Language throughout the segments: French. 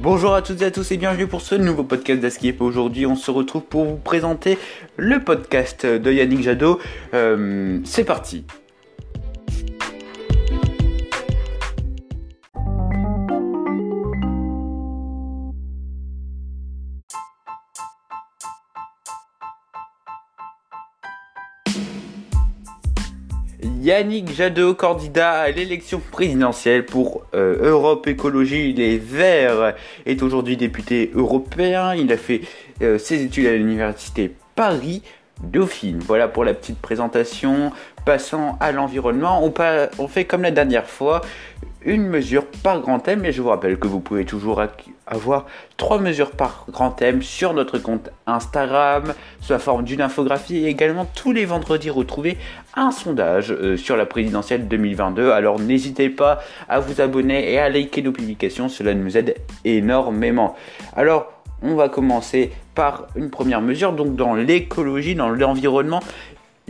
Bonjour à toutes et à tous et bienvenue pour ce nouveau podcast d'Askip. Aujourd'hui, on se retrouve pour vous présenter le podcast de Yannick Jadot. Euh, c'est parti. Yannick Jadot, candidat à l'élection présidentielle pour euh, Europe Écologie Les Verts, est aujourd'hui député européen. Il a fait euh, ses études à l'université Paris. Dauphine. Voilà pour la petite présentation. Passant à l'environnement, on, on fait comme la dernière fois une mesure par grand thème, mais je vous rappelle que vous pouvez toujours avoir trois mesures par grand thème sur notre compte Instagram, sous la forme d'une infographie et également tous les vendredis retrouver un sondage euh, sur la présidentielle 2022. Alors n'hésitez pas à vous abonner et à liker nos publications, cela nous aide énormément. Alors on va commencer par une première mesure, donc dans l'écologie, dans l'environnement.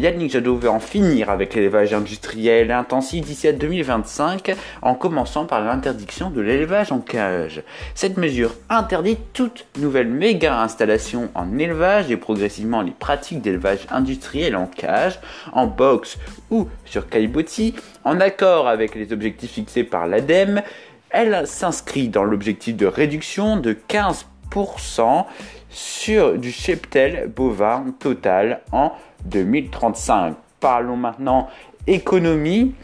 Yannick Jadot veut en finir avec l'élevage industriel intensif d'ici à 2025 en commençant par l'interdiction de l'élevage en cage. Cette mesure interdit toute nouvelle méga installation en élevage et progressivement les pratiques d'élevage industriel en cage, en box ou sur caillebotis, en accord avec les objectifs fixés par l'ADEME. Elle s'inscrit dans l'objectif de réduction de 15% sur du cheptel bovin total en 2035. Parlons maintenant économie.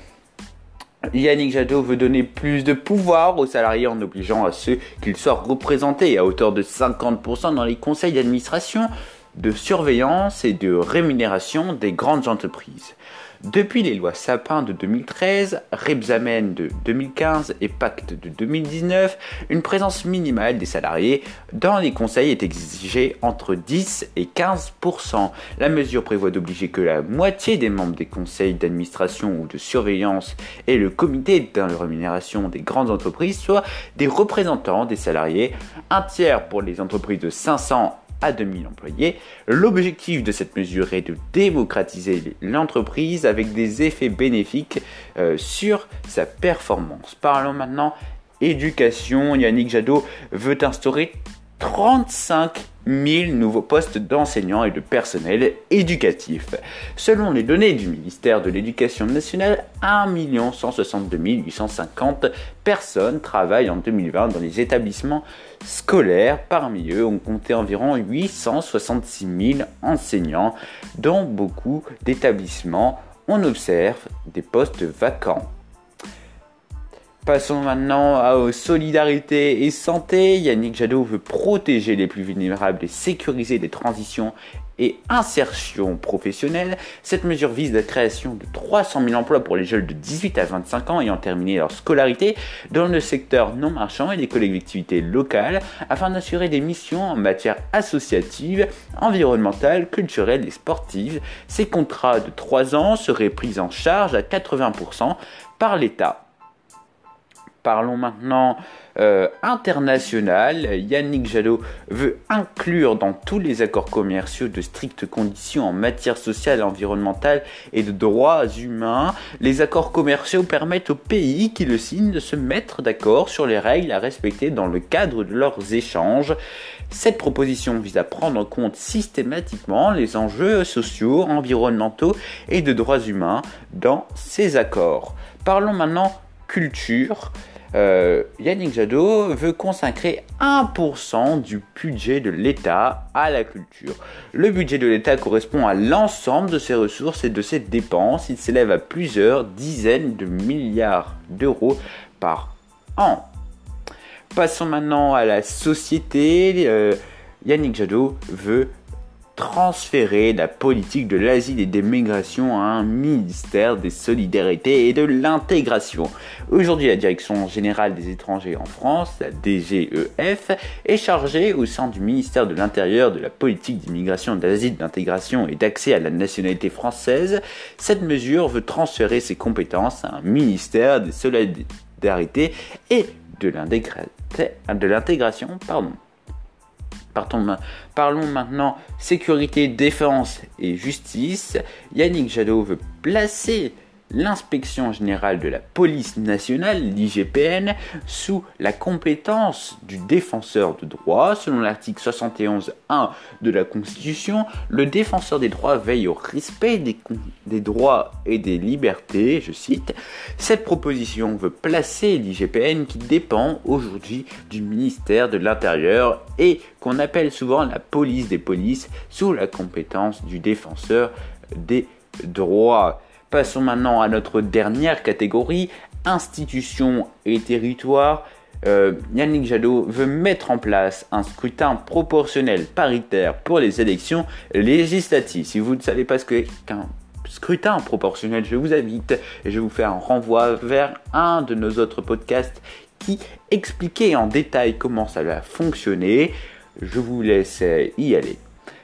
Yannick Jadot veut donner plus de pouvoir aux salariés en obligeant à ceux qu'ils soient représentés à hauteur de 50% dans les conseils d'administration, de surveillance et de rémunération des grandes entreprises. Depuis les lois Sapin de 2013, Rebsamen de 2015 et Pacte de 2019, une présence minimale des salariés dans les conseils est exigée entre 10 et 15 La mesure prévoit d'obliger que la moitié des membres des conseils d'administration ou de surveillance et le comité de rémunération des grandes entreprises soient des représentants des salariés, un tiers pour les entreprises de 500 à 2000 employés. L'objectif de cette mesure est de démocratiser l'entreprise avec des effets bénéfiques euh, sur sa performance. Parlons maintenant éducation. Yannick Jadot veut instaurer 35 000 nouveaux postes d'enseignants et de personnel éducatif. Selon les données du ministère de l'Éducation nationale, 1 162 850 personnes travaillent en 2020 dans les établissements scolaires. Parmi eux, on comptait environ 866 000 enseignants. Dans beaucoup d'établissements, on observe des postes vacants. Passons maintenant à solidarité et santé. Yannick Jadot veut protéger les plus vulnérables et sécuriser les transitions et insertions professionnelles. Cette mesure vise la création de 300 000 emplois pour les jeunes de 18 à 25 ans ayant terminé leur scolarité dans le secteur non marchand et des collectivités locales afin d'assurer des missions en matière associative, environnementale, culturelle et sportive. Ces contrats de 3 ans seraient pris en charge à 80% par l'État. Parlons maintenant euh, international. Yannick Jadot veut inclure dans tous les accords commerciaux de strictes conditions en matière sociale, environnementale et de droits humains. Les accords commerciaux permettent aux pays qui le signent de se mettre d'accord sur les règles à respecter dans le cadre de leurs échanges. Cette proposition vise à prendre en compte systématiquement les enjeux sociaux, environnementaux et de droits humains dans ces accords. Parlons maintenant culture. Euh, Yannick Jadot veut consacrer 1% du budget de l'État à la culture. Le budget de l'État correspond à l'ensemble de ses ressources et de ses dépenses. Il s'élève à plusieurs dizaines de milliards d'euros par an. Passons maintenant à la société. Euh, Yannick Jadot veut transférer la politique de l'asile et des migrations à un ministère des solidarités et de l'intégration. Aujourd'hui, la Direction générale des étrangers en France, la DGEF, est chargée au sein du ministère de l'Intérieur de la politique d'immigration, d'asile, d'intégration et d'accès à la nationalité française. Cette mesure veut transférer ses compétences à un ministère des solidarités et de l'intégration. Parlons maintenant sécurité, défense et justice. Yannick Jadot veut placer l'inspection générale de la police nationale, l'IGPN, sous la compétence du défenseur de droit. Selon l'article 71.1 de la Constitution, le défenseur des droits veille au respect des, des droits et des libertés, je cite. Cette proposition veut placer l'IGPN qui dépend aujourd'hui du ministère de l'Intérieur et qu'on appelle souvent la police des polices sous la compétence du défenseur des droits. Passons maintenant à notre dernière catégorie, institutions et territoires. Euh, Yannick Jadot veut mettre en place un scrutin proportionnel paritaire pour les élections législatives. Si vous ne savez pas ce qu'est qu'un scrutin proportionnel, je vous invite et je vous fais un renvoi vers un de nos autres podcasts qui expliquait en détail comment ça va fonctionner. Je vous laisse y aller.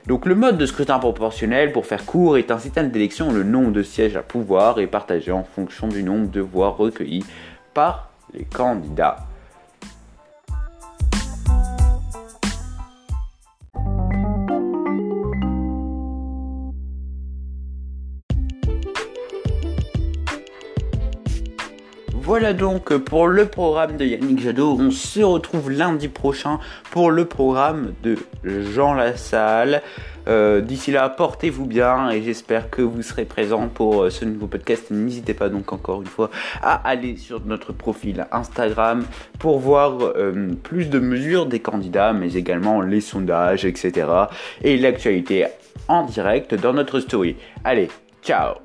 Donc le mode de scrutin proportionnel, pour faire court, est un système d'élection où le nombre de sièges à pouvoir est partagé en fonction du nombre de voix recueillies par les candidats. Voilà donc pour le programme de Yannick Jadot. On se retrouve lundi prochain pour le programme de Jean Lassalle. Euh, d'ici là, portez-vous bien et j'espère que vous serez présents pour euh, ce nouveau podcast. N'hésitez pas donc encore une fois à aller sur notre profil Instagram pour voir euh, plus de mesures des candidats, mais également les sondages, etc. Et l'actualité en direct dans notre story. Allez, ciao